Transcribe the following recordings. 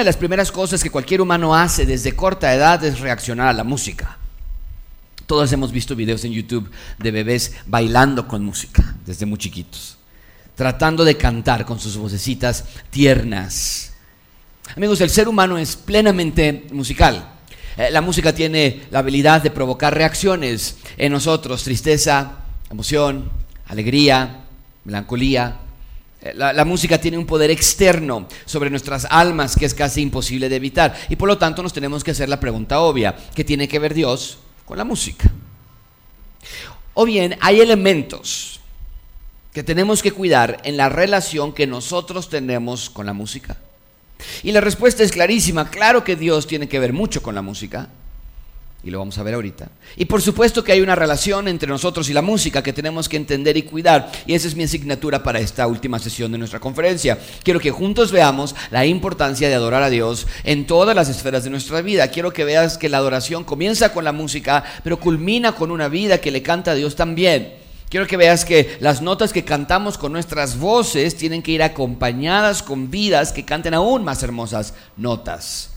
de las primeras cosas que cualquier humano hace desde corta edad es reaccionar a la música. Todos hemos visto videos en YouTube de bebés bailando con música desde muy chiquitos, tratando de cantar con sus vocecitas tiernas. Amigos, el ser humano es plenamente musical. Eh, la música tiene la habilidad de provocar reacciones en nosotros, tristeza, emoción, alegría, melancolía. Eh, la, música tiene un poder externo sobre nuestras almas que es casi imposible de evitar. Y por lo tanto nos tenemos que hacer la pregunta obvia, ¿qué tiene que ver Dios con la música? O bien, hay elementos que tenemos que cuidar en la relación que nosotros tenemos con la música. Y la respuesta es clarísima, claro que Dios tiene que ver mucho con la música, y lo vamos a ver ahorita. Y por supuesto que hay una relación entre nosotros y la música que tenemos que entender y cuidar, y esa es mi asignatura para esta última sesión de nuestra conferencia. Quiero que juntos veamos la importancia de adorar a Dios en todas las esferas de nuestra vida. Quiero que veas que la adoración comienza con la música, pero culmina con una vida que le canta a Dios también. Quiero que veas que las notas que cantamos con nuestras voces tienen que ir acompañadas con vidas que canten aún más hermosas notas.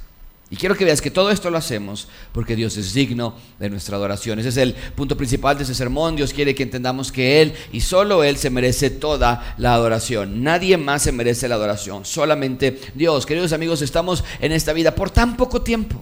Y quiero que veas que todo esto lo hacemos porque Dios es digno de nuestra adoración. Ese es el punto principal de ese sermón. Dios quiere que entendamos que Él y solo Él se merece toda la adoración. Nadie más se merece la adoración. Solamente Dios. Queridos amigos, estamos en esta vida por tan poco tiempo.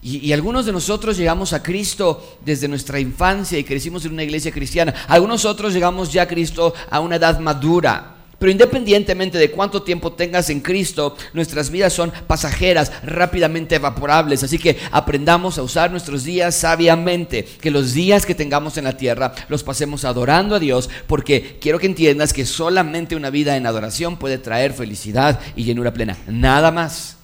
Y, algunos de nosotros llegamos a Cristo desde nuestra infancia y crecimos en una iglesia cristiana. Algunos otros llegamos ya a Cristo a una edad madura. Pero independientemente de cuánto tiempo tengas en Cristo, nuestras vidas son pasajeras, rápidamente evaporables. Así que aprendamos a usar nuestros días sabiamente. Que los días que tengamos en la tierra los pasemos adorando a Dios, porque quiero que entiendas que solamente una vida en adoración puede traer felicidad y llenura plena. Nada más.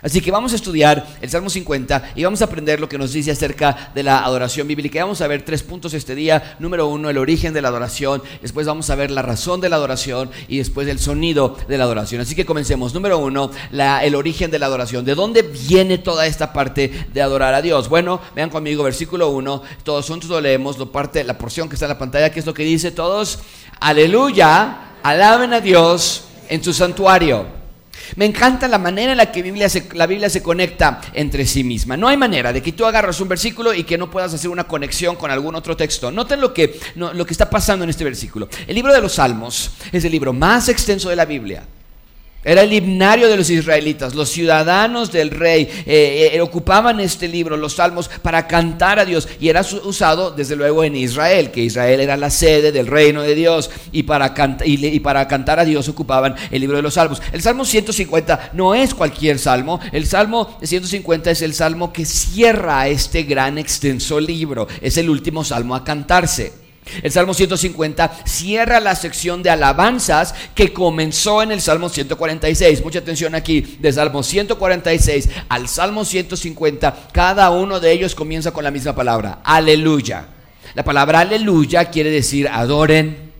Así que vamos a estudiar el Salmo 50 y vamos a aprender lo que nos dice acerca de la adoración bíblica. Vamos a ver tres puntos este día. Número uno, el origen de la adoración. Después vamos a ver la razón de la adoración y después el sonido de la adoración. Así que comencemos. Número uno, el origen de la adoración. ¿De dónde viene toda esta parte de adorar a Dios? Bueno, vean conmigo versículo 1. Todos juntos lo leemos, lo parte, la porción que está en la pantalla, que es lo que dice todos. Aleluya, alaben a Dios en su santuario. Me encanta la manera en la que la Biblia se conecta entre sí misma. No hay manera de que tú agarras un versículo y que no puedas hacer una conexión con algún otro texto. Noten lo que, lo que está pasando en este versículo. El libro de los Salmos es el libro más extenso de la Biblia. Era el himnario de los israelitas. Los ciudadanos del rey eh, eh, ocupaban este libro, los salmos, para cantar a Dios. Y era usado, desde luego, en Israel, que Israel era la sede del reino de Dios. Y para, y para cantar a Dios ocupaban el libro de los salmos. El Salmo 150 no es cualquier salmo. El Salmo 150 es el salmo que cierra este gran extenso libro. Es el último salmo a cantarse. El Salmo 150 cierra la sección de alabanzas que comenzó en el Salmo 146. Mucha atención aquí, de Salmo 146 al Salmo 150, cada uno de ellos comienza con la misma palabra, aleluya. La palabra aleluya quiere decir adoren,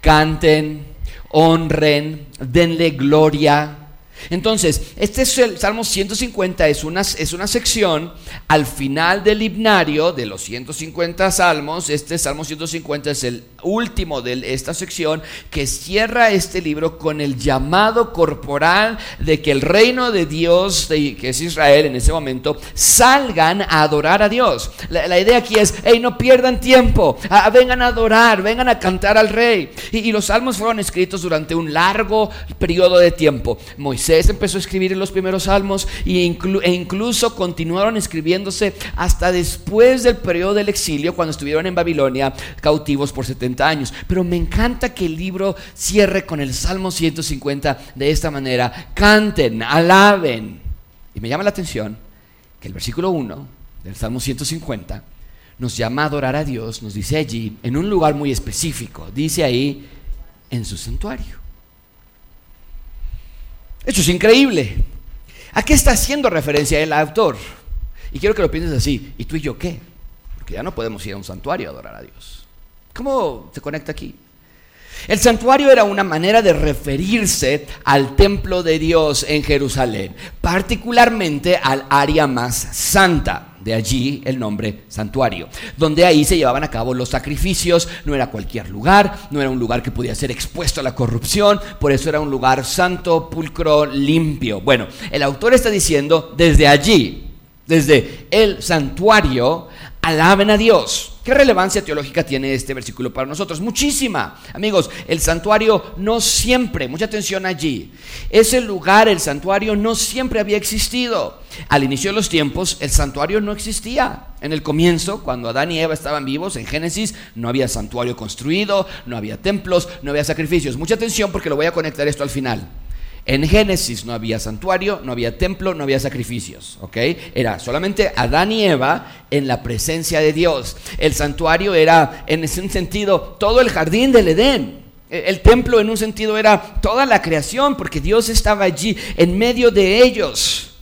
canten, honren, denle gloria, entonces, este es el Salmo 150, es una, es una sección al final del himnario de los 150 salmos. Este Salmo 150 es el último de esta sección que cierra este libro con el llamado corporal de que el reino de Dios, que es Israel en ese momento, salgan a adorar a Dios. La, idea aquí es, hey, no pierdan tiempo, vengan a adorar, vengan a cantar al rey. Y, los salmos fueron escritos durante un largo periodo de tiempo. Moisés empezó a escribir los primeros salmos e incluso continuaron escribiéndose hasta después del periodo del exilio, cuando estuvieron en Babilonia cautivos por 70 años. Pero me encanta que el libro cierre con el Salmo 150 de esta manera. Canten, alaben. Y me llama la atención que el versículo 1 del Salmo 150 nos llama a adorar a Dios, nos dice allí, en un lugar muy específico, dice ahí, en su santuario. Eso es increíble. ¿A qué está haciendo referencia el autor? Y quiero que lo pienses así, ¿y tú y yo qué? Porque ya no podemos ir a un santuario a adorar a Dios. ¿Cómo se conecta aquí? El santuario era una manera de referirse al templo de Dios en Jerusalén, particularmente al área más santa de allí el nombre santuario, donde ahí se llevaban a cabo los sacrificios, no era cualquier lugar, no era un lugar que podía ser expuesto a la corrupción, por eso era un lugar santo, pulcro, limpio. Bueno, el autor está diciendo desde allí, desde el santuario, alaben a Dios. ¿Qué relevancia teológica tiene este versículo para nosotros? Muchísima. Amigos, el santuario no siempre, mucha atención allí, ese lugar, el santuario, no siempre había existido. Al inicio de los tiempos, el santuario no existía. En el comienzo, cuando Adán y Eva estaban vivos, en Génesis, no había santuario construido, no había templos, no había sacrificios. Mucha atención porque lo voy a conectar esto al final. En Génesis no había santuario, no había templo, no había sacrificios, ¿ok? Era solamente Adán y Eva en la presencia de Dios. El santuario era, en ese sentido, todo el jardín del Edén. E, el templo en un sentido era toda la creación, porque Dios estaba allí en medio de ellos.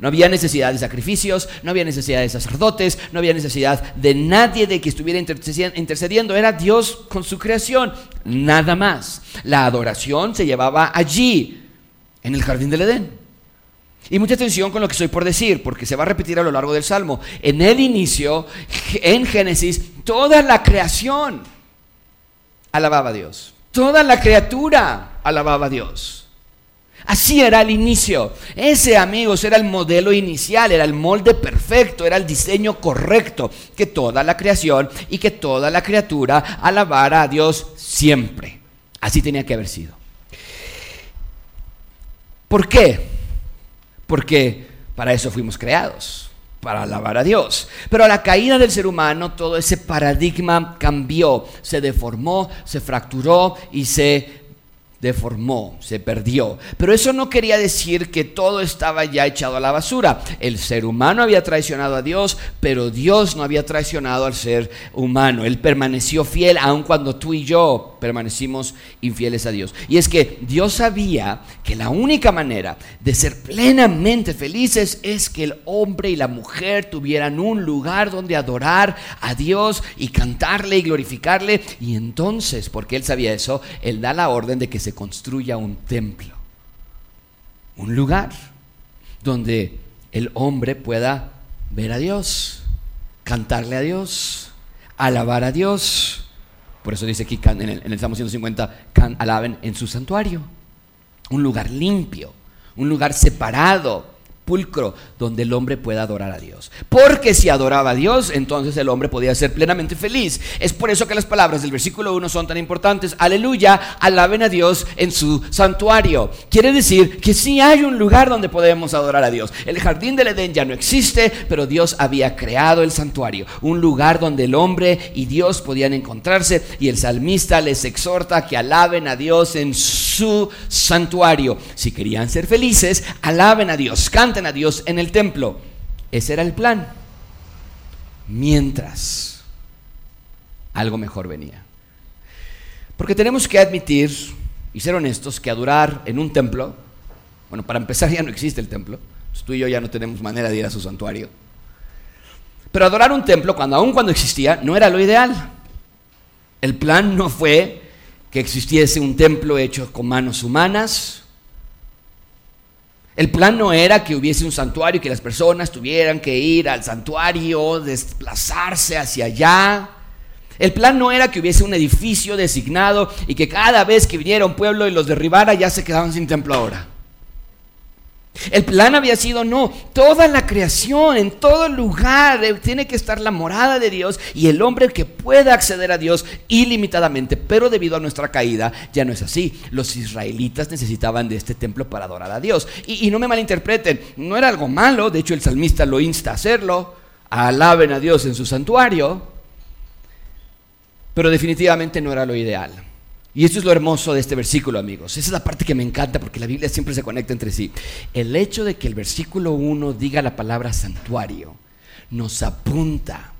No había necesidad de sacrificios, no había necesidad de sacerdotes, no había necesidad de nadie de que estuviera intercediendo. Era Dios con su creación, nada más. La adoración se llevaba allí, en el jardín del Edén. Y mucha atención con lo que estoy por decir, porque se va a repetir a lo largo del Salmo. En el inicio, en Génesis, toda la creación alababa a Dios. Toda la criatura alababa a Dios. Así era el inicio. Ese, amigos, era el modelo inicial, era el molde perfecto, era el diseño correcto. Que toda la creación y que toda la criatura alabara a Dios siempre. Así tenía que haber sido. ¿Por qué? Porque para eso fuimos creados, para alabar a Dios. Pero a la caída del ser humano todo ese paradigma cambió, se deformó, se fracturó y se deformó, se perdió. Pero eso no quería decir que todo estaba ya echado a la basura. El ser humano había traicionado a Dios, pero Dios no había traicionado al ser humano. Él permaneció fiel aun cuando tú y yo permanecimos infieles a Dios. Y es que Dios sabía que la única manera de ser plenamente felices es que el hombre y la mujer tuvieran un lugar donde adorar a Dios y cantarle y glorificarle. Y entonces, porque Él sabía eso, Él da la orden de que se construya un templo, un lugar donde el hombre pueda ver a Dios, cantarle a Dios, alabar a Dios. Por eso dice aquí en el, en el Salmo 150, alaben en su santuario. Un lugar limpio, un lugar separado pulcro donde el hombre pueda adorar a Dios. Porque si adoraba a Dios, entonces el hombre podía ser plenamente feliz. Es por eso que las palabras del versículo 1 son tan importantes. Aleluya, alaben a Dios en su santuario. Quiere decir que sí hay un lugar donde podemos adorar a Dios. El jardín del Edén ya no existe, pero Dios había creado el santuario. Un lugar donde el hombre y Dios podían encontrarse y el salmista les exhorta que alaben a Dios en su santuario. Si querían ser felices, alaben a Dios, a Dios en el templo. Ese era el plan. Mientras algo mejor venía. Porque tenemos que admitir y ser honestos que adorar en un templo, bueno, para empezar ya no existe el templo, pues tú y yo ya no tenemos manera de ir a su santuario. Pero adorar un templo, cuando aún cuando existía, no era lo ideal. El plan no fue que existiese un templo hecho con manos humanas, el plan no era que hubiese un santuario y que las personas tuvieran que ir al santuario, desplazarse hacia allá. El plan no era que hubiese un edificio designado y que cada vez que viniera un pueblo y los derribara ya se quedaban sin templo ahora. El plan había sido, no, toda la creación, en todo lugar, eh, tiene que estar la morada de Dios y el hombre que pueda acceder a Dios ilimitadamente, pero debido a nuestra caída ya no es así. Los israelitas necesitaban de este templo para adorar a Dios. Y, y no me malinterpreten, no era algo malo, de hecho el salmista lo insta a hacerlo, alaben a Dios en su santuario, pero definitivamente no era lo ideal. Y esto es lo hermoso de este versículo, amigos. Esa es la parte que me encanta porque la Biblia siempre se conecta entre sí. El hecho de que el versículo 1 diga la palabra santuario nos apunta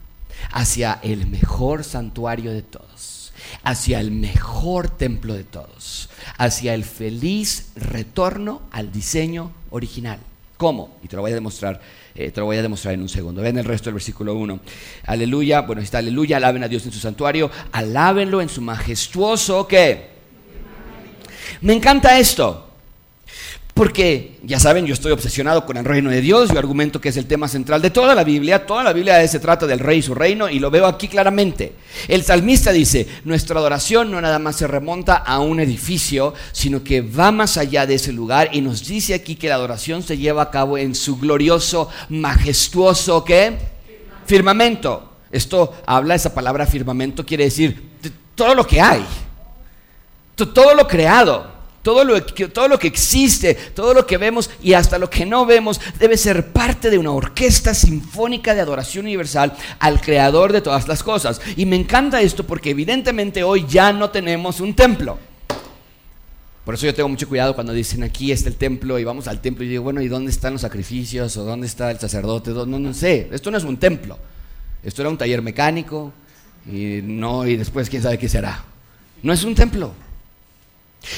hacia el mejor santuario de todos, hacia el mejor templo de todos, hacia el feliz retorno al diseño original. ¿Cómo? Y te lo voy a demostrar eh, te lo voy a demostrar en un segundo. Ven el resto del versículo 1. Aleluya, bueno, está aleluya, alaben a Dios en su santuario, alábenlo en su majestuoso, ¿qué? Me encanta esto. Porque, ya saben, yo estoy obsesionado con el reino de Dios, yo argumento que es el tema central de toda la Biblia, toda la Biblia se trata del rey y su reino, y lo veo aquí claramente. El salmista dice, nuestra adoración no nada más se remonta a un edificio, sino que va más allá de ese lugar, y nos dice aquí que la adoración se lleva a cabo en su glorioso, majestuoso, ¿qué? Firmamento. Esto habla, esa palabra firmamento quiere decir todo lo que hay, todo lo creado. Todo lo, que, todo lo que existe, todo lo que vemos y hasta lo que no vemos debe ser parte de una orquesta sinfónica de adoración universal al creador de todas las cosas. Y me encanta esto porque evidentemente hoy ya no tenemos un templo. Por eso yo tengo mucho cuidado cuando dicen aquí está el templo y vamos al templo y digo, bueno, ¿y dónde están los sacrificios? ¿O dónde está el sacerdote? No, no sé, esto no es un templo. Esto era un taller mecánico y no, y después quién sabe qué será. No es un templo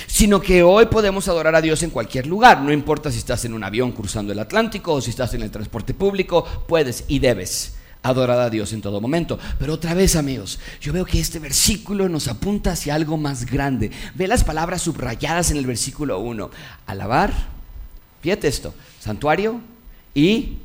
sino que hoy podemos adorar a Dios en cualquier lugar, no importa si estás en un avión cruzando el Atlántico o si estás en el transporte público, puedes y debes adorar a Dios en todo momento. Pero otra vez, amigos, yo veo que este versículo nos apunta hacia algo más grande. Ve las palabras subrayadas en el versículo 1. Alabar, fíjate esto, santuario y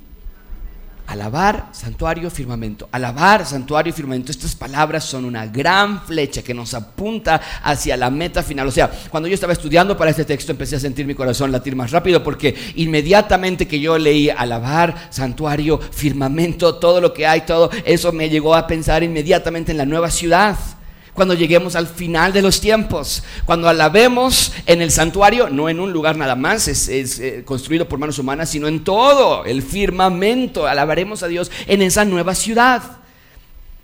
Alabar, santuario, firmamento. Alabar, santuario, firmamento. Estas palabras son una gran flecha que nos apunta hacia la meta final. O sea, cuando yo estaba estudiando para este texto empecé a sentir mi corazón latir más rápido porque inmediatamente que yo leí alabar, santuario, firmamento, todo lo que hay, todo eso me llegó a pensar inmediatamente en la nueva ciudad cuando lleguemos al final de los tiempos, cuando alabemos en el santuario, no en un lugar nada más, es, eh, construido por manos humanas, sino en todo el firmamento, alabaremos a Dios en esa nueva ciudad.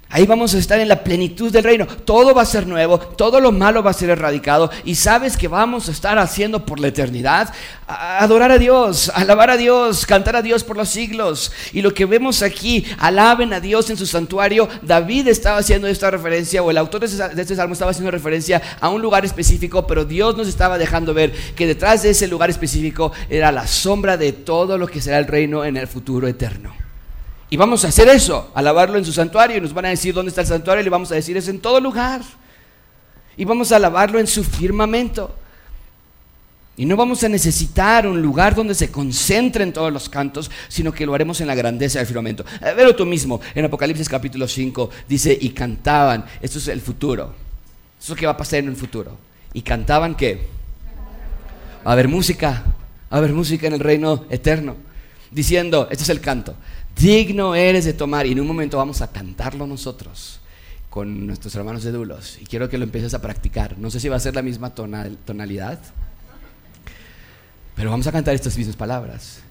Ahí vamos a estar en la plenitud del reino. Todo va a ser nuevo, todo lo malo va a ser erradicado. Y sabes que vamos a estar haciendo por la eternidad. Adorar a Dios, alabar a Dios, cantar a Dios por los siglos. Y lo que vemos aquí, alaben a Dios en su santuario. David estaba haciendo esta referencia, o el autor de este salmo estaba haciendo referencia a un lugar específico, pero Dios nos estaba dejando ver que detrás de ese lugar específico era la sombra de todo lo que será el reino en el futuro eterno. Y vamos a hacer eso, alabarlo en su santuario. Y nos van a decir dónde está el santuario y le vamos a decir es en todo lugar. Y vamos a alabarlo en su firmamento. Y no vamos a necesitar un lugar donde se concentren todos los cantos, sino que lo haremos en la grandeza del firmamento. Eh, velo tú mismo, en Apocalipsis capítulo 5 dice, y cantaban, esto es el futuro, esto es lo que va a pasar en el futuro. Y cantaban que va a haber música, va a haber música en el reino eterno, diciendo, este es el canto, digno eres de tomar. Y en un momento vamos a cantarlo nosotros con nuestros hermanos de Dulos. Y quiero que lo empieces a practicar. No sé si va a ser la misma tonalidad, pero vamos a cantar estas mismas palabras.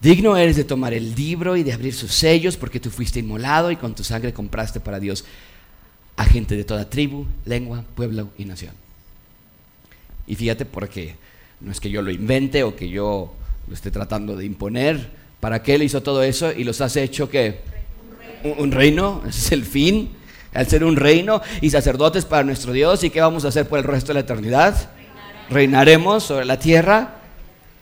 Digno eres de tomar el libro y de abrir sus sellos, porque tú fuiste inmolado y con tu sangre compraste para Dios a gente de toda tribu, lengua, pueblo y nación. Y fíjate porque no es que yo lo invente o que yo lo esté tratando de imponer, ¿Para qué Él hizo todo eso y los has hecho que un reino? Ese es el fin, al ser un reino y sacerdotes para nuestro Dios. ¿Y qué vamos a hacer por el resto de la eternidad? Reinaremos sobre la tierra.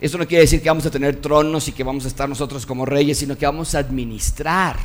Eso no quiere decir que vamos a tener tronos y que vamos a estar nosotros como reyes, sino que vamos a administrar.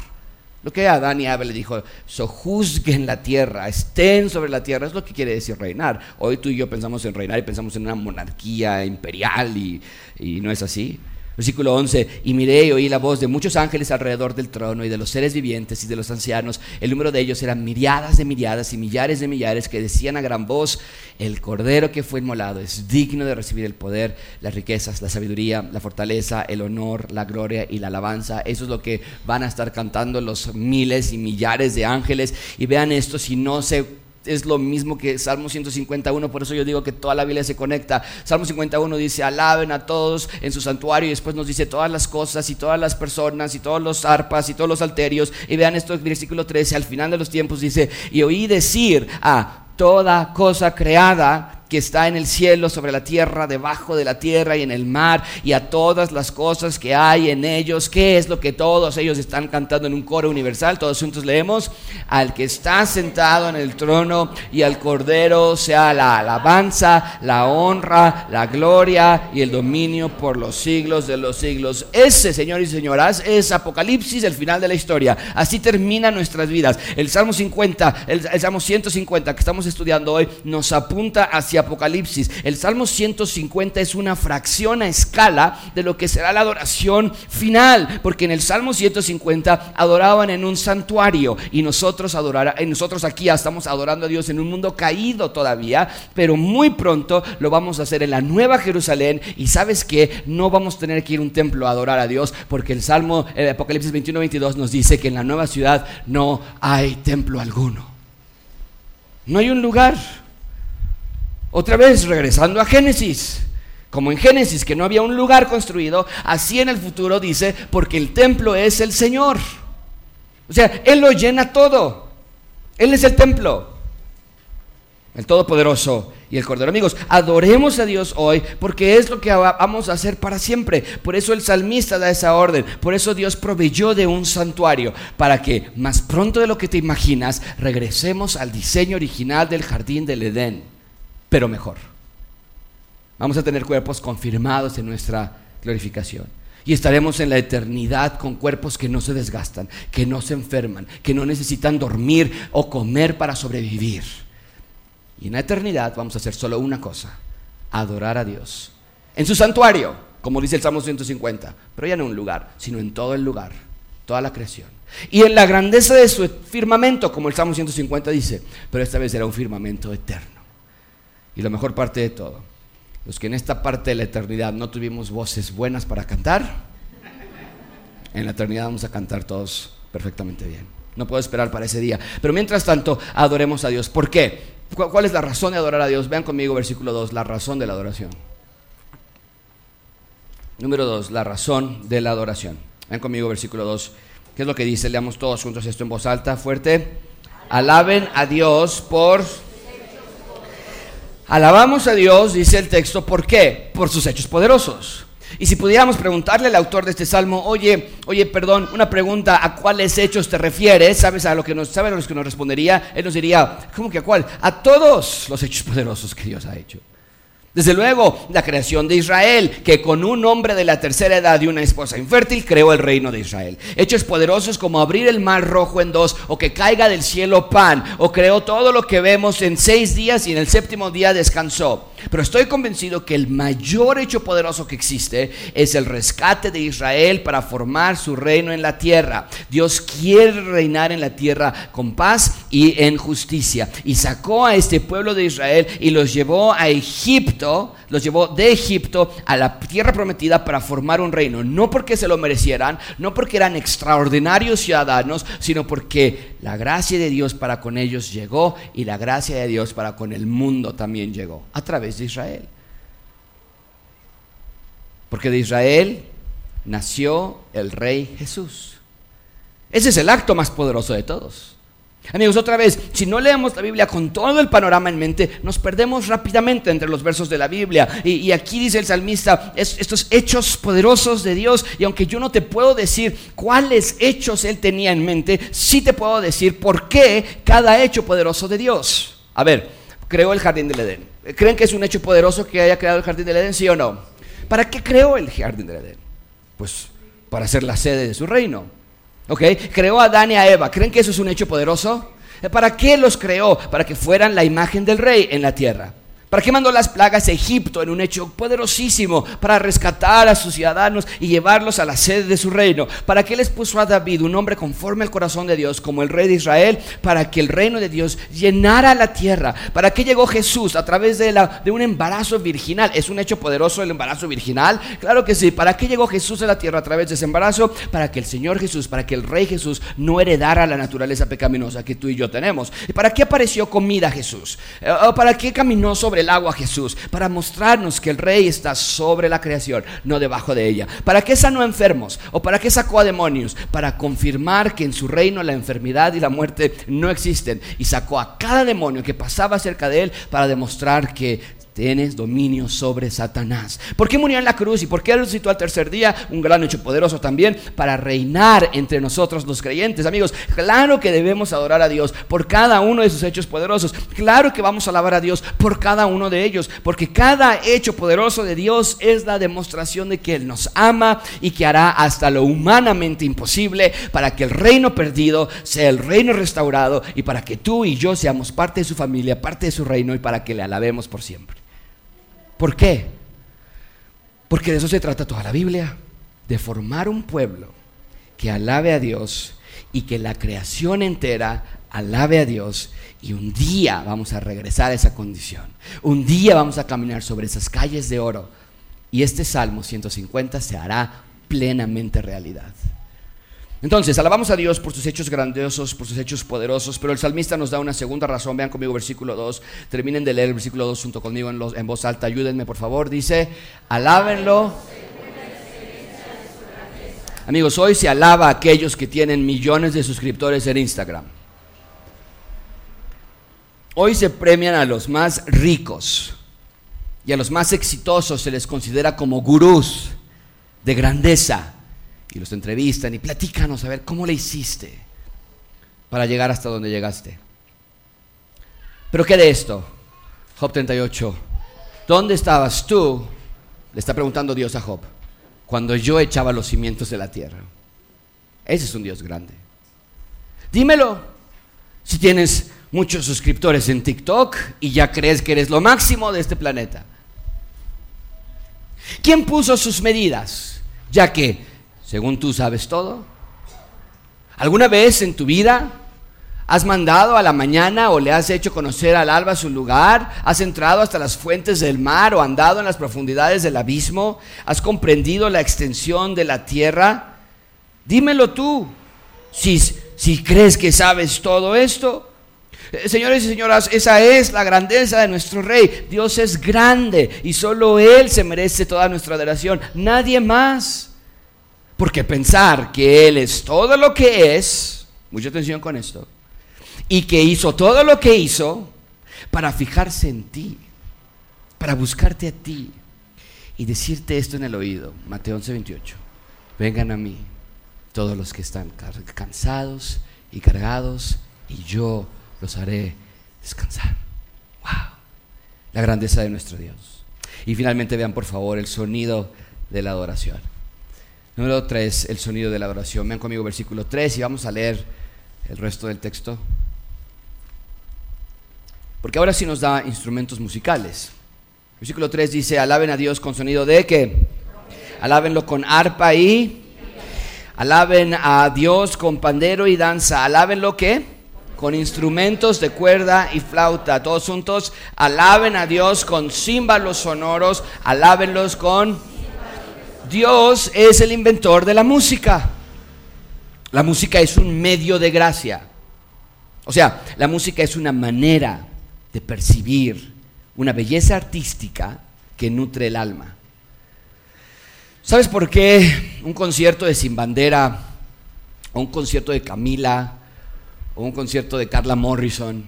Lo que Adán y Abel le dijo, sojuzguen la tierra, estén sobre la tierra, es lo que quiere decir reinar. Hoy tú y yo pensamos en reinar y pensamos en una monarquía imperial y, y no es así. Versículo 11, y miré y oí la voz de muchos ángeles alrededor del trono y de los seres vivientes y de los ancianos. El número de ellos eran miriadas de miriadas y millares de millares que decían a gran voz, el cordero que fue inmolado es digno de recibir el poder, las riquezas, la sabiduría, la fortaleza, el honor, la gloria y la alabanza. Eso es lo que van a estar cantando los miles y millares de ángeles. Y vean esto, si no se es lo mismo que Salmo 151, por eso yo digo que toda la Biblia se conecta. Salmo 51 dice, alaben a todos en su santuario y después nos dice todas las cosas y todas las personas y todos los arpas y todos los alterios. Y vean esto, versículo 13, al final de los tiempos dice, y oí decir a toda cosa creada, que está en el cielo, sobre la tierra, debajo de la tierra y en el mar, y a todas las cosas que hay en ellos. ¿Qué es lo que todos ellos están cantando en un coro universal? Todos juntos leemos, al que está sentado en el trono y al cordero sea la alabanza, la honra, la gloria y el dominio por los siglos de los siglos. Ese, señores y señoras, es Apocalipsis, el final de la historia. Así terminan nuestras vidas. El Salmo 50, el, el Salmo 150 que estamos estudiando hoy, nos apunta hacia Apocalipsis. El Salmo 150 es una fracción a escala de lo que será la adoración final, porque en el Salmo 150 adoraban en un santuario y nosotros, adorara, nosotros aquí estamos adorando a Dios en un mundo caído todavía, pero muy pronto lo vamos a hacer en la Nueva Jerusalén y sabes que no vamos a tener que ir a un templo a adorar a Dios, porque el Salmo el Apocalipsis 21-22 nos dice que en la nueva ciudad no hay templo alguno. No hay un lugar. Otra vez, regresando a Génesis. Como en Génesis, que no había un lugar construido, así en el futuro dice, porque el templo es el Señor. O sea, Él lo llena todo. Él es el templo. El Todopoderoso y el Cordero. Amigos, adoremos a Dios hoy porque es lo que vamos a hacer para siempre. Por eso el salmista da esa orden. Por eso Dios proveyó de un santuario para que más pronto de lo que te imaginas regresemos al diseño original del jardín del Edén, pero mejor. Vamos a tener cuerpos confirmados en nuestra glorificación. Y estaremos en la eternidad con cuerpos que no se desgastan, que no se enferman, que no necesitan dormir o comer para sobrevivir y en la eternidad vamos a hacer solo una cosa, adorar a Dios. En su santuario, como dice el Salmo 150, pero ya no en un lugar, sino en todo el lugar, toda la creación. Y en la grandeza de su firmamento, como el Salmo 150 dice, pero esta vez será un firmamento eterno. Y la mejor parte de todo, los que en esta parte de la eternidad no tuvimos voces buenas para cantar, en la eternidad vamos a cantar todos perfectamente bien. No puedo esperar para ese día. Pero mientras tanto, adoremos a Dios. ¿Por qué? ¿Cuál es la razón de adorar a Dios? Vean conmigo versículo 2, la razón de la adoración. Número 2, la razón de la adoración. Vean conmigo versículo 2. ¿Qué es lo que dice? Leamos todos juntos esto en voz alta, fuerte. Alaben a Dios por... Alabamos a Dios, dice el texto, ¿por qué? Por sus hechos poderosos. Y si pudiéramos preguntarle al autor de este salmo, oye, oye, perdón, una pregunta, ¿a cuáles hechos te refieres? ¿Sabes a lo que nos, ¿sabes a los que nos respondería? Él nos diría, ¿cómo que a cuál? A todos los hechos poderosos que Dios ha hecho. Desde luego, la creación de Israel, que con un hombre de la tercera edad y una esposa infértil creó el reino de Israel. Hechos poderosos como abrir el mar rojo en dos, o que caiga del cielo pan, o creó todo lo que vemos en seis días y en el séptimo día descansó. Pero estoy convencido que el mayor hecho poderoso que existe es el rescate de Israel para formar su reino en la tierra. Dios quiere reinar en la tierra con paz y en justicia. Y sacó a este pueblo de Israel y los llevó a Egipto, los llevó de Egipto a la tierra prometida para formar un reino. No porque se lo merecieran, no porque eran extraordinarios ciudadanos, sino porque la gracia de Dios para con ellos llegó y la gracia de Dios para con el mundo también llegó a través de Israel. Porque de Israel nació el rey Jesús. Ese es el acto más poderoso de todos. Amigos, otra vez, si no leemos la Biblia con todo el panorama en mente, nos perdemos rápidamente entre los versos de la Biblia. Y, aquí dice el salmista, estos hechos poderosos de Dios, y aunque yo no te puedo decir cuáles hechos él tenía en mente, sí te puedo decir por qué cada hecho poderoso de Dios. A ver, creó el jardín del Edén. ¿Creen que es un hecho poderoso que haya creado el jardín del Edén, sí o no? ¿Para qué creó el jardín del Edén? Pues para ser la sede de su reino. Creó a Adán y a Eva. ¿Creen que eso es un hecho poderoso? ¿Para qué los creó? Para que fueran la imagen del rey en la tierra. ¿Para qué mandó las plagas a Egipto en un hecho poderosísimo para rescatar a sus ciudadanos y llevarlos a la sede de su reino? ¿Para qué les puso a David un hombre conforme al corazón de Dios como el rey de Israel? Para que el reino de Dios llenara la tierra. ¿Para qué llegó Jesús a través de, un embarazo virginal? ¿Es un hecho poderoso el embarazo virginal? Claro que sí. ¿Para qué llegó Jesús a la tierra a través de ese embarazo? Para que el Señor Jesús, para que el rey Jesús no heredara la naturaleza pecaminosa que tú y yo tenemos. ¿Y para qué apareció comida Jesús? ¿Para qué caminó sobre el agua Jesús, para mostrarnos que el rey está sobre la creación, no debajo de ella. ¿Para qué sanó enfermos? ¿O para qué sacó a demonios? Para confirmar que en su reino la enfermedad y la muerte no existen. Y sacó a cada demonio que pasaba cerca de él para demostrar que tienes dominio sobre Satanás. ¿Por qué murió en la cruz y por qué resucitó al tercer día? Un gran hecho poderoso también para reinar entre nosotros los creyentes. Amigos, claro que debemos adorar a Dios por cada uno de sus hechos poderosos. Claro que vamos a alabar a Dios por cada uno de ellos, porque cada hecho poderoso de Dios es la demostración de que Él nos ama y que hará hasta lo humanamente imposible para que el reino perdido sea el reino restaurado y para que tú y yo seamos parte de su familia, parte de su reino y para que le alabemos por siempre. ¿Por qué? Porque de eso se trata toda la Biblia, de formar un pueblo que alabe a Dios y que la creación entera alabe a Dios y un día vamos a regresar a esa condición. Un día vamos a caminar sobre esas calles de oro y este Salmo 150 se hará plenamente realidad. Entonces, alabamos a Dios por sus hechos grandiosos, por sus hechos poderosos, pero el salmista nos da una segunda razón. Vean conmigo versículo 2. Terminen de leer el versículo 2 junto conmigo en, en voz alta. Ayúdenme, por favor. Dice, alábenlo. Amigos, hoy se alaba a aquellos que tienen millones de suscriptores en Instagram. Hoy se premian a los más ricos y a los más exitosos se les considera como gurús de grandeza y los entrevistan y platícanos a ver cómo le hiciste para llegar hasta donde llegaste. Pero ¿qué de esto? Job 38. ¿Dónde estabas tú? Le está preguntando Dios a Job. Cuando yo echaba los cimientos de la tierra. Ese es un Dios grande. Dímelo. Si tienes muchos suscriptores en TikTok y ya crees que eres lo máximo de este planeta. ¿Quién puso sus medidas? Ya que según tú sabes todo? ¿Alguna vez en tu vida has mandado a la mañana o le has hecho conocer al alba su lugar? ¿Has entrado hasta las fuentes del mar o andado en las profundidades del abismo? ¿Has comprendido la extensión de la tierra? Dímelo tú, si, si crees que sabes todo esto. Eh, señores y señoras, esa es la grandeza de nuestro Rey. Dios es grande y solo Él se merece toda nuestra adoración, nadie más. Porque pensar que Él es todo lo que es, mucha atención con esto, y que hizo todo lo que hizo para fijarse en ti, para buscarte a ti y decirte esto en el oído, Mateo 11, 28, vengan a mí todos los que están cansados y cargados y yo los haré descansar. ¡Wow! La grandeza de nuestro Dios. Y finalmente vean por favor el sonido de la adoración. Número 3, el sonido de la adoración. Vean conmigo versículo 3 y vamos a leer el resto del texto. Porque ahora sí nos da instrumentos musicales. Versículo 3 dice, alaben a Dios con sonido de qué? Alábenlo con arpa y... Alaben a Dios con pandero y danza. Alábenlo qué? Con instrumentos de cuerda y flauta. Todos juntos, alaben a Dios con címbalos sonoros. Alábenlos con Dios es el inventor de la música. La música es un medio de gracia. O sea, la música es una manera de percibir una belleza artística que nutre el alma. ¿Sabes por qué un concierto de Sin Bandera, o un concierto de Camila, o un concierto de Carla Morrison,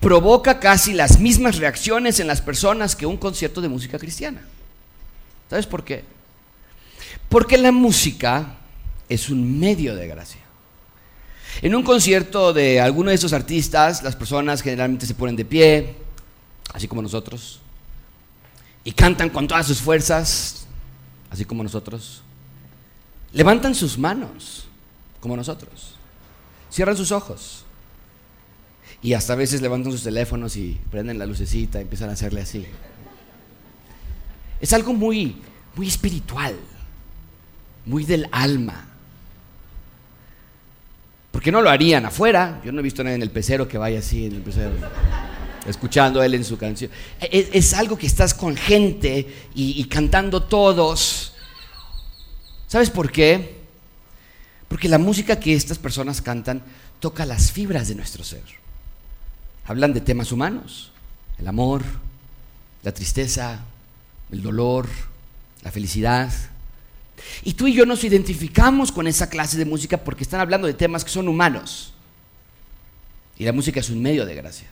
provoca casi las mismas reacciones en las personas que un concierto de música cristiana? ¿Sabes por qué? Porque la música es un medio de gracia. En un concierto de alguno de esos artistas, las personas generalmente se ponen de pie, así como nosotros, y cantan con todas sus fuerzas, así como nosotros. Levantan sus manos, como nosotros. Cierran sus ojos. Y hasta a veces levantan sus teléfonos y prenden la lucecita y empiezan a hacerle así. Es algo muy, muy espiritual muy del alma. ¿Por qué no lo harían afuera? Yo no he visto a nadie en el pecero que vaya así en el pecero, escuchando a él en su canción. Es, algo que estás con gente y cantando todos. ¿Sabes por qué? Porque la música que estas personas cantan toca las fibras de nuestro ser. Hablan de temas humanos, el amor, la tristeza, el dolor, la felicidad, y tú y yo nos identificamos con esa clase de música porque están hablando de temas que son humanos. Y la música es un medio de gracia.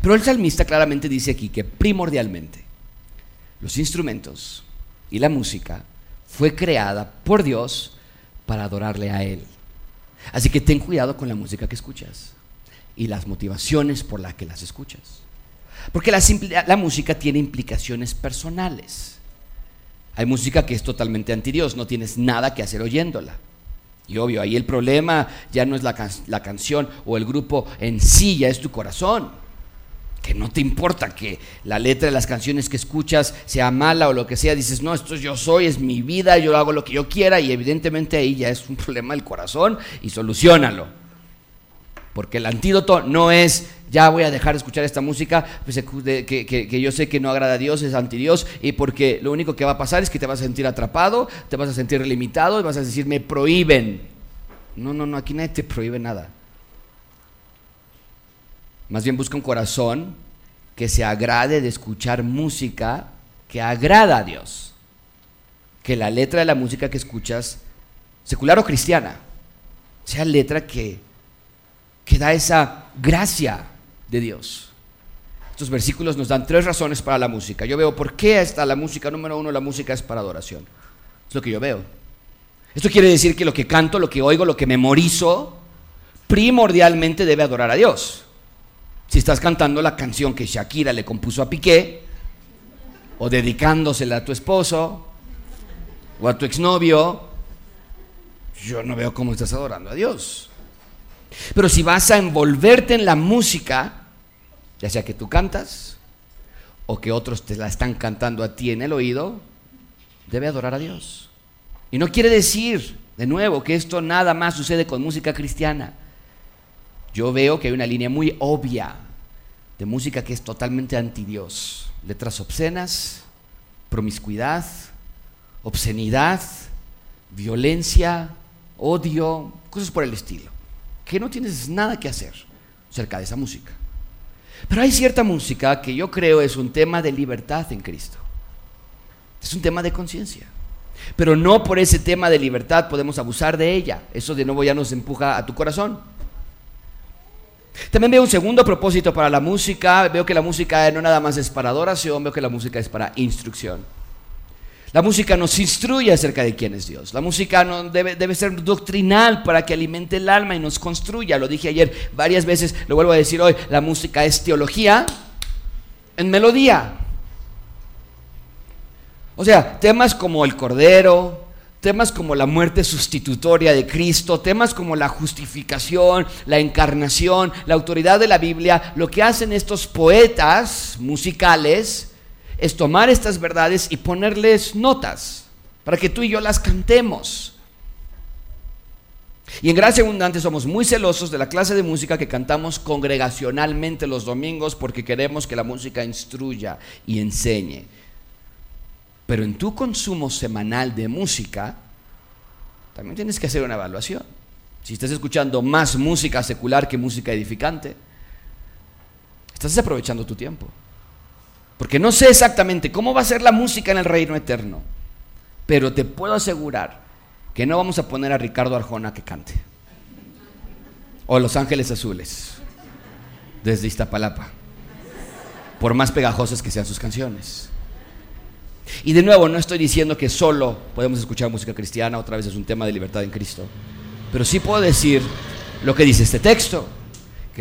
Pero el salmista claramente dice aquí que primordialmente los instrumentos y la música fue creada por Dios para adorarle a Él. Así que ten cuidado con la música que escuchas y las motivaciones por las que las escuchas. Porque la, la música tiene implicaciones personales. Hay música que es totalmente anti Dios, no tienes nada que hacer oyéndola. Y obvio, ahí el problema ya no es la, la canción o el grupo en sí, ya es tu corazón que no te importa que la letra de las canciones que escuchas sea mala o lo que sea, dices, no, esto yo soy, es mi vida, yo hago lo que yo quiera y evidentemente ahí ya es un problema del corazón y solucionalo. Porque el antídoto no es, ya voy a dejar de escuchar esta música pues, que, yo sé que no agrada a Dios, es anti Dios, y porque lo único que va a pasar es que te vas a sentir atrapado, te vas a sentir limitado y vas a decir, me prohíben. No, no, no, aquí nadie te prohíbe nada. Más bien busca un corazón que se agrade de escuchar música que agrada a Dios. Que la letra de la música que escuchas, secular o cristiana, sea letra que, que da esa gracia de Dios. Estos versículos nos dan tres razones para la música. Yo veo por qué está la música. Número uno, la música es para adoración. Es lo que yo veo. Esto quiere decir que lo que canto, lo que oigo, lo que memorizo, primordialmente debe adorar a Dios. Si estás cantando la canción que Shakira le compuso a Piqué, o dedicándosela a tu esposo, o a tu exnovio, yo no veo cómo estás adorando a Dios. Pero si vas a envolverte en la música, ya sea que tú cantas o que otros te la están cantando a ti en el oído, debe adorar a Dios. Y no quiere decir, de nuevo, que esto nada más sucede con música cristiana. Yo veo que hay una línea muy obvia de música que es totalmente anti Dios. Letras obscenas, promiscuidad, obscenidad, violencia, odio, cosas por el estilo. Que no tienes nada que hacer cerca de esa música. Pero hay cierta música que yo creo es un tema de libertad en Cristo. Es un tema de conciencia. Pero no por ese tema de libertad podemos abusar de ella. Eso de nuevo ya nos empuja a tu corazón. También veo un segundo propósito para la música. Veo que la música no nada más es para adoración, veo que la música es para instrucción. La música nos instruye acerca de quién es Dios. La música debe, debe, ser doctrinal para que alimente el alma y nos construya. Lo dije ayer varias veces, lo vuelvo a decir hoy. La música es teología en melodía. O sea, temas como el Cordero, Temas como la muerte sustitutoria de Cristo, temas como la justificación, la encarnación, la autoridad de la Biblia, lo que hacen estos poetas musicales es tomar estas verdades y ponerles notas para que tú y yo las cantemos. Y en Gracia Abundante somos muy celosos de la clase de música que cantamos congregacionalmente los domingos porque queremos que la música instruya y enseñe. Pero en tu consumo semanal de música, también tienes que hacer una evaluación. Si estás escuchando más música secular que música edificante, estás desaprovechando tu tiempo. Porque no sé exactamente cómo va a ser la música en el reino eterno, pero te puedo asegurar que no vamos a poner a Ricardo Arjona que cante. O Los Ángeles Azules, desde Iztapalapa, por más pegajosas que sean sus canciones. Y de nuevo, no estoy diciendo que solo podemos escuchar música cristiana, otra vez es un tema de libertad en Cristo. Pero sí puedo decir lo que dice este texto,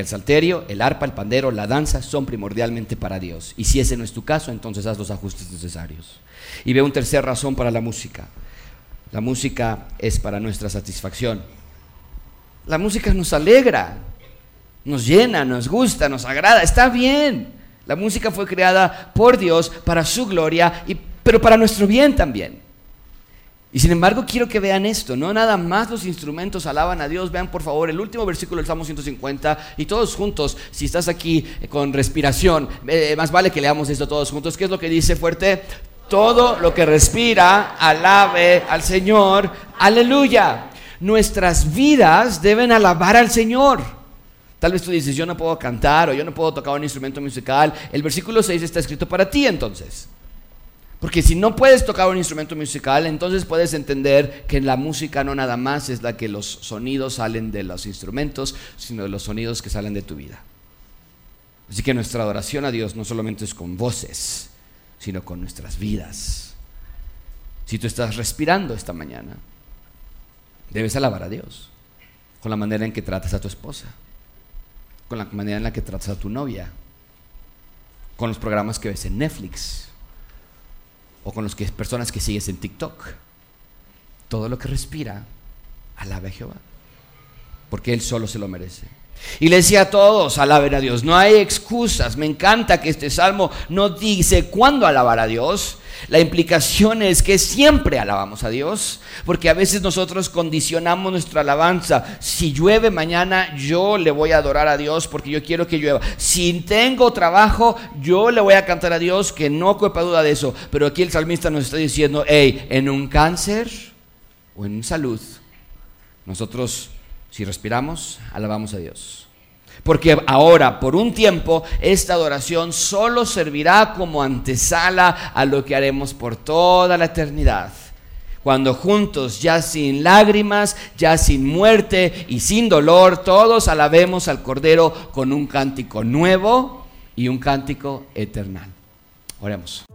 el salterio, el arpa, el pandero, la danza son primordialmente para Dios. Y si ese no es tu caso, entonces haz los ajustes necesarios. Y veo una tercera razón para la música. La música es para nuestra satisfacción. La música nos alegra, nos llena, nos gusta, nos agrada, está bien. La música fue creada por Dios para su gloria y pero para nuestro bien también. Y sin embargo quiero que vean esto, no nada más los instrumentos alaban a Dios, vean por favor el último versículo del Salmo 150 y todos juntos, si estás aquí con respiración, eh, más vale que leamos esto todos juntos, ¿qué es lo que dice fuerte? Todo lo que respira, alabe al Señor, aleluya. Nuestras vidas deben alabar al Señor. Tal vez tú dices, yo no puedo cantar o yo no puedo tocar un instrumento musical. El versículo 6 está escrito para ti entonces. Porque si no puedes tocar un instrumento musical, entonces puedes entender que la música no nada más es la que los sonidos salen de los instrumentos, sino de los sonidos que salen de tu vida. Así que nuestra adoración a Dios no solamente es con voces, sino con nuestras vidas. Si tú estás respirando esta mañana, debes alabar a Dios con la manera en que tratas a tu esposa, con la manera en la que tratas a tu novia, con los programas que ves en Netflix o con las personas que sigues en TikTok. Todo lo que respira, alabe a Jehová, porque Él solo se lo merece. Y le decía a todos, alaben a Dios. No hay excusas. Me encanta que este salmo no dice cuándo alabar a Dios. La implicación es que siempre alabamos a Dios, porque a veces nosotros condicionamos nuestra alabanza. Si llueve mañana, yo le voy a adorar a Dios porque yo quiero que llueva. Si tengo trabajo, yo le voy a cantar a Dios, que no cuepa duda de eso. Pero aquí el salmista nos está diciendo, hey, en un cáncer o en salud, nosotros si respiramos, alabamos a Dios. Porque ahora, por un tiempo, esta adoración solo servirá como antesala a lo que haremos por toda la eternidad. Cuando juntos, ya sin lágrimas, ya sin muerte y sin dolor, todos alabemos al Cordero con un cántico nuevo y un cántico eternal. Oremos.